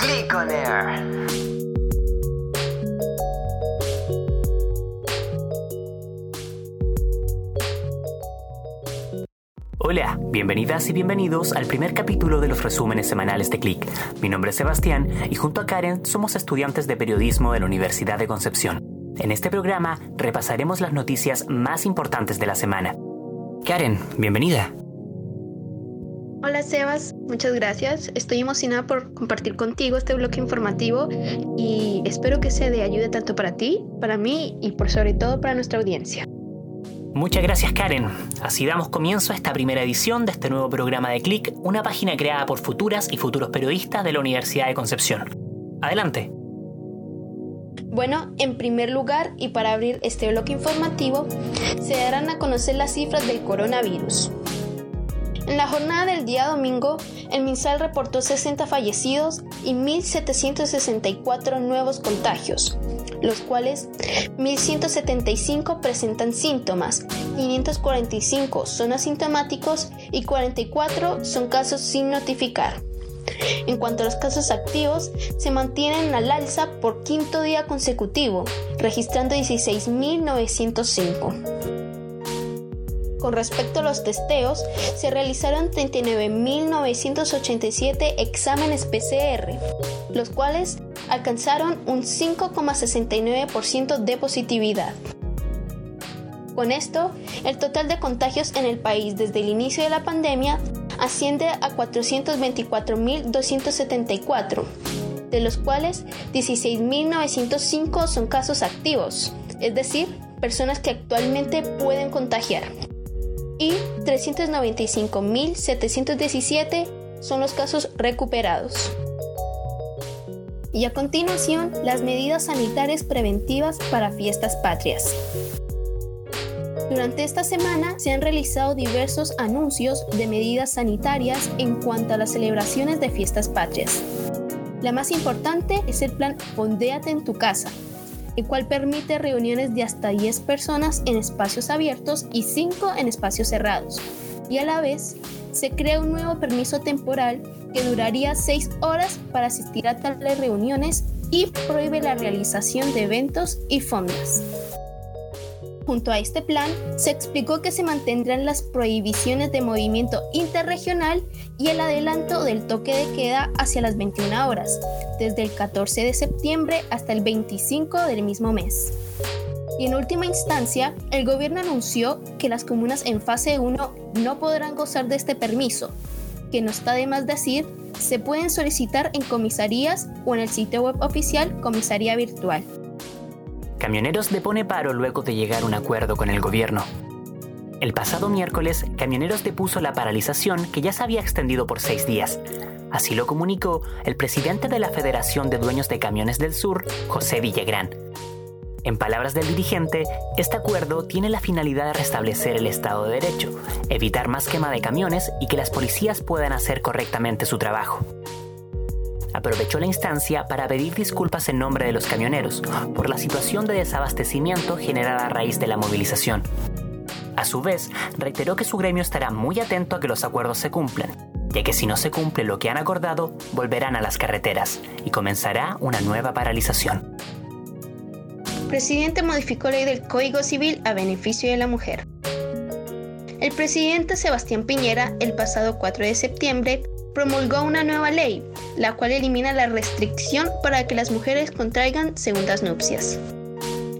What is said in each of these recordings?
Click on. Hola, bienvenidas y bienvenidos al primer capítulo de los resúmenes semanales de Click. Mi nombre es Sebastián y junto a Karen somos estudiantes de periodismo de la Universidad de Concepción. En este programa repasaremos las noticias más importantes de la semana. Karen, bienvenida. Hola Sebas, muchas gracias. Estoy emocionada por compartir contigo este bloque informativo y espero que sea de ayuda tanto para ti, para mí y por sobre todo para nuestra audiencia. Muchas gracias Karen. Así damos comienzo a esta primera edición de este nuevo programa de Click, una página creada por futuras y futuros periodistas de la Universidad de Concepción. Adelante. Bueno, en primer lugar, y para abrir este bloque informativo, se darán a conocer las cifras del coronavirus. En la jornada del día domingo, el MinSal reportó 60 fallecidos y 1.764 nuevos contagios, los cuales 1.175 presentan síntomas, 545 son asintomáticos y 44 son casos sin notificar. En cuanto a los casos activos, se mantienen al alza por quinto día consecutivo, registrando 16.905. Con respecto a los testeos, se realizaron 39.987 exámenes PCR, los cuales alcanzaron un 5,69% de positividad. Con esto, el total de contagios en el país desde el inicio de la pandemia asciende a 424.274, de los cuales 16.905 son casos activos, es decir, personas que actualmente pueden contagiar y 395.717 son los casos recuperados. Y a continuación, las medidas sanitarias preventivas para fiestas patrias. Durante esta semana se han realizado diversos anuncios de medidas sanitarias en cuanto a las celebraciones de fiestas patrias. La más importante es el plan Fondéate en tu casa, el cual permite reuniones de hasta 10 personas en espacios abiertos y 5 en espacios cerrados. Y a la vez, se crea un nuevo permiso temporal que duraría 6 horas para asistir a tales reuniones y prohíbe la realización de eventos y fondas. Junto a este plan, se explicó que se mantendrán las prohibiciones de movimiento interregional y el adelanto del toque de queda hacia las 21 horas, desde el 14 de septiembre hasta el 25 del mismo mes. Y en última instancia, el gobierno anunció que las comunas en fase 1 no podrán gozar de este permiso, que no está de más decir, se pueden solicitar en comisarías o en el sitio web oficial Comisaría Virtual. Camioneros depone paro luego de llegar a un acuerdo con el gobierno. El pasado miércoles, Camioneros depuso la paralización que ya se había extendido por seis días. Así lo comunicó el presidente de la Federación de Dueños de Camiones del Sur, José Villagrán. En palabras del dirigente, este acuerdo tiene la finalidad de restablecer el Estado de Derecho, evitar más quema de camiones y que las policías puedan hacer correctamente su trabajo aprovechó la instancia para pedir disculpas en nombre de los camioneros por la situación de desabastecimiento generada a raíz de la movilización. A su vez, reiteró que su gremio estará muy atento a que los acuerdos se cumplan, ya que si no se cumple lo que han acordado, volverán a las carreteras y comenzará una nueva paralización. Presidente modificó ley del Código Civil a beneficio de la mujer. El presidente Sebastián Piñera, el pasado 4 de septiembre, promulgó una nueva ley, la cual elimina la restricción para que las mujeres contraigan segundas nupcias.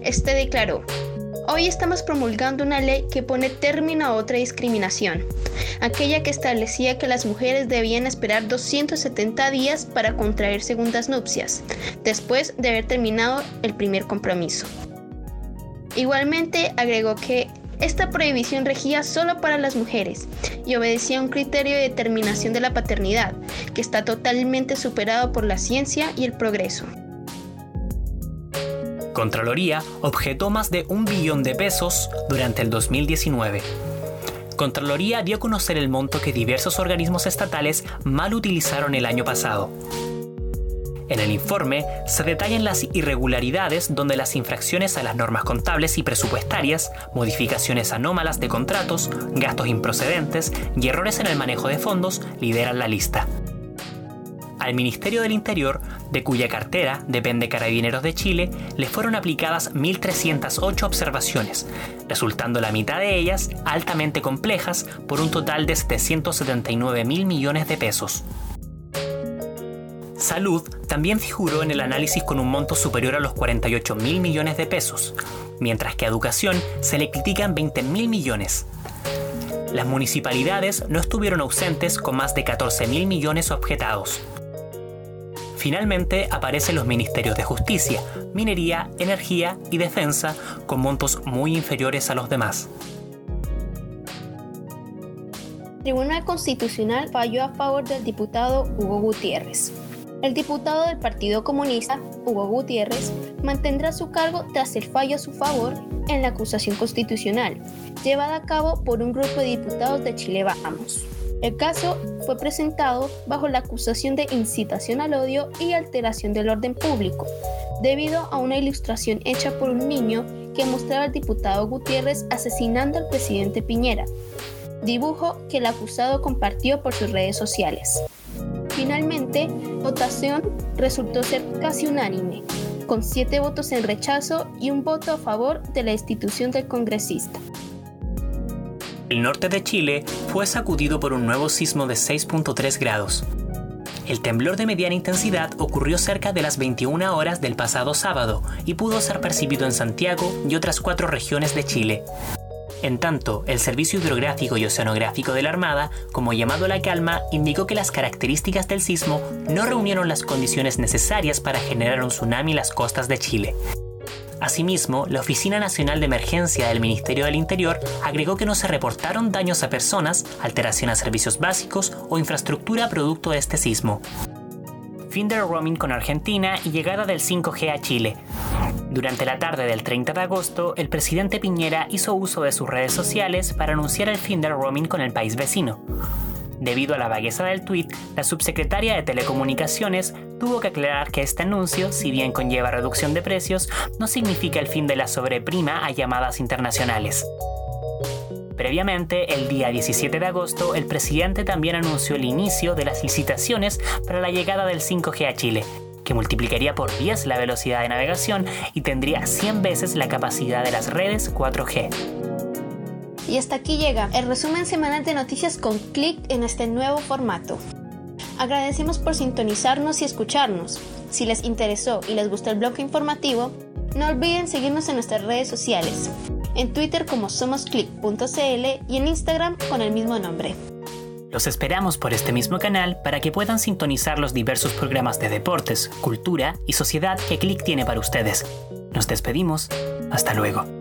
Este declaró, Hoy estamos promulgando una ley que pone término a otra discriminación, aquella que establecía que las mujeres debían esperar 270 días para contraer segundas nupcias, después de haber terminado el primer compromiso. Igualmente agregó que esta prohibición regía solo para las mujeres y obedecía a un criterio de determinación de la paternidad, que está totalmente superado por la ciencia y el progreso. Contraloría objetó más de un billón de pesos durante el 2019. Contraloría dio a conocer el monto que diversos organismos estatales mal utilizaron el año pasado. En el informe se detallan las irregularidades donde las infracciones a las normas contables y presupuestarias, modificaciones anómalas de contratos, gastos improcedentes y errores en el manejo de fondos lideran la lista. Al Ministerio del Interior, de cuya cartera depende Carabineros de Chile, le fueron aplicadas 1.308 observaciones, resultando la mitad de ellas altamente complejas por un total de 779 mil millones de pesos. Salud también figuró en el análisis con un monto superior a los 48 mil millones de pesos, mientras que a Educación se le critican 20 mil millones. Las municipalidades no estuvieron ausentes con más de 14 mil millones objetados. Finalmente aparecen los ministerios de Justicia, Minería, Energía y Defensa con montos muy inferiores a los demás. Tribunal Constitucional falló a favor del diputado Hugo Gutiérrez. El diputado del Partido Comunista, Hugo Gutiérrez, mantendrá su cargo tras el fallo a su favor en la acusación constitucional, llevada a cabo por un grupo de diputados de Chile Vamos. El caso fue presentado bajo la acusación de incitación al odio y alteración del orden público, debido a una ilustración hecha por un niño que mostraba al diputado Gutiérrez asesinando al presidente Piñera, dibujo que el acusado compartió por sus redes sociales. Finalmente, votación resultó ser casi unánime, con siete votos en rechazo y un voto a favor de la institución del congresista. El norte de Chile fue sacudido por un nuevo sismo de 6.3 grados. El temblor de mediana intensidad ocurrió cerca de las 21 horas del pasado sábado y pudo ser percibido en Santiago y otras cuatro regiones de Chile. En tanto, el Servicio Hidrográfico y Oceanográfico de la Armada, como llamado a la calma, indicó que las características del sismo no reunieron las condiciones necesarias para generar un tsunami en las costas de Chile. Asimismo, la Oficina Nacional de Emergencia del Ministerio del Interior agregó que no se reportaron daños a personas, alteración a servicios básicos o infraestructura producto de este sismo. Fin del roaming con Argentina y llegada del 5G a Chile. Durante la tarde del 30 de agosto, el presidente Piñera hizo uso de sus redes sociales para anunciar el fin del roaming con el país vecino. Debido a la vagueza del tuit, la subsecretaria de Telecomunicaciones tuvo que aclarar que este anuncio, si bien conlleva reducción de precios, no significa el fin de la sobreprima a llamadas internacionales. Previamente, el día 17 de agosto, el presidente también anunció el inicio de las licitaciones para la llegada del 5G a Chile, que multiplicaría por 10 la velocidad de navegación y tendría 100 veces la capacidad de las redes 4G. Y hasta aquí llega el resumen semanal de noticias con clic en este nuevo formato. Agradecemos por sintonizarnos y escucharnos. Si les interesó y les gustó el blog informativo, no olviden seguirnos en nuestras redes sociales, en Twitter como somosclick.cl y en Instagram con el mismo nombre. Los esperamos por este mismo canal para que puedan sintonizar los diversos programas de deportes, cultura y sociedad que Click tiene para ustedes. Nos despedimos. Hasta luego.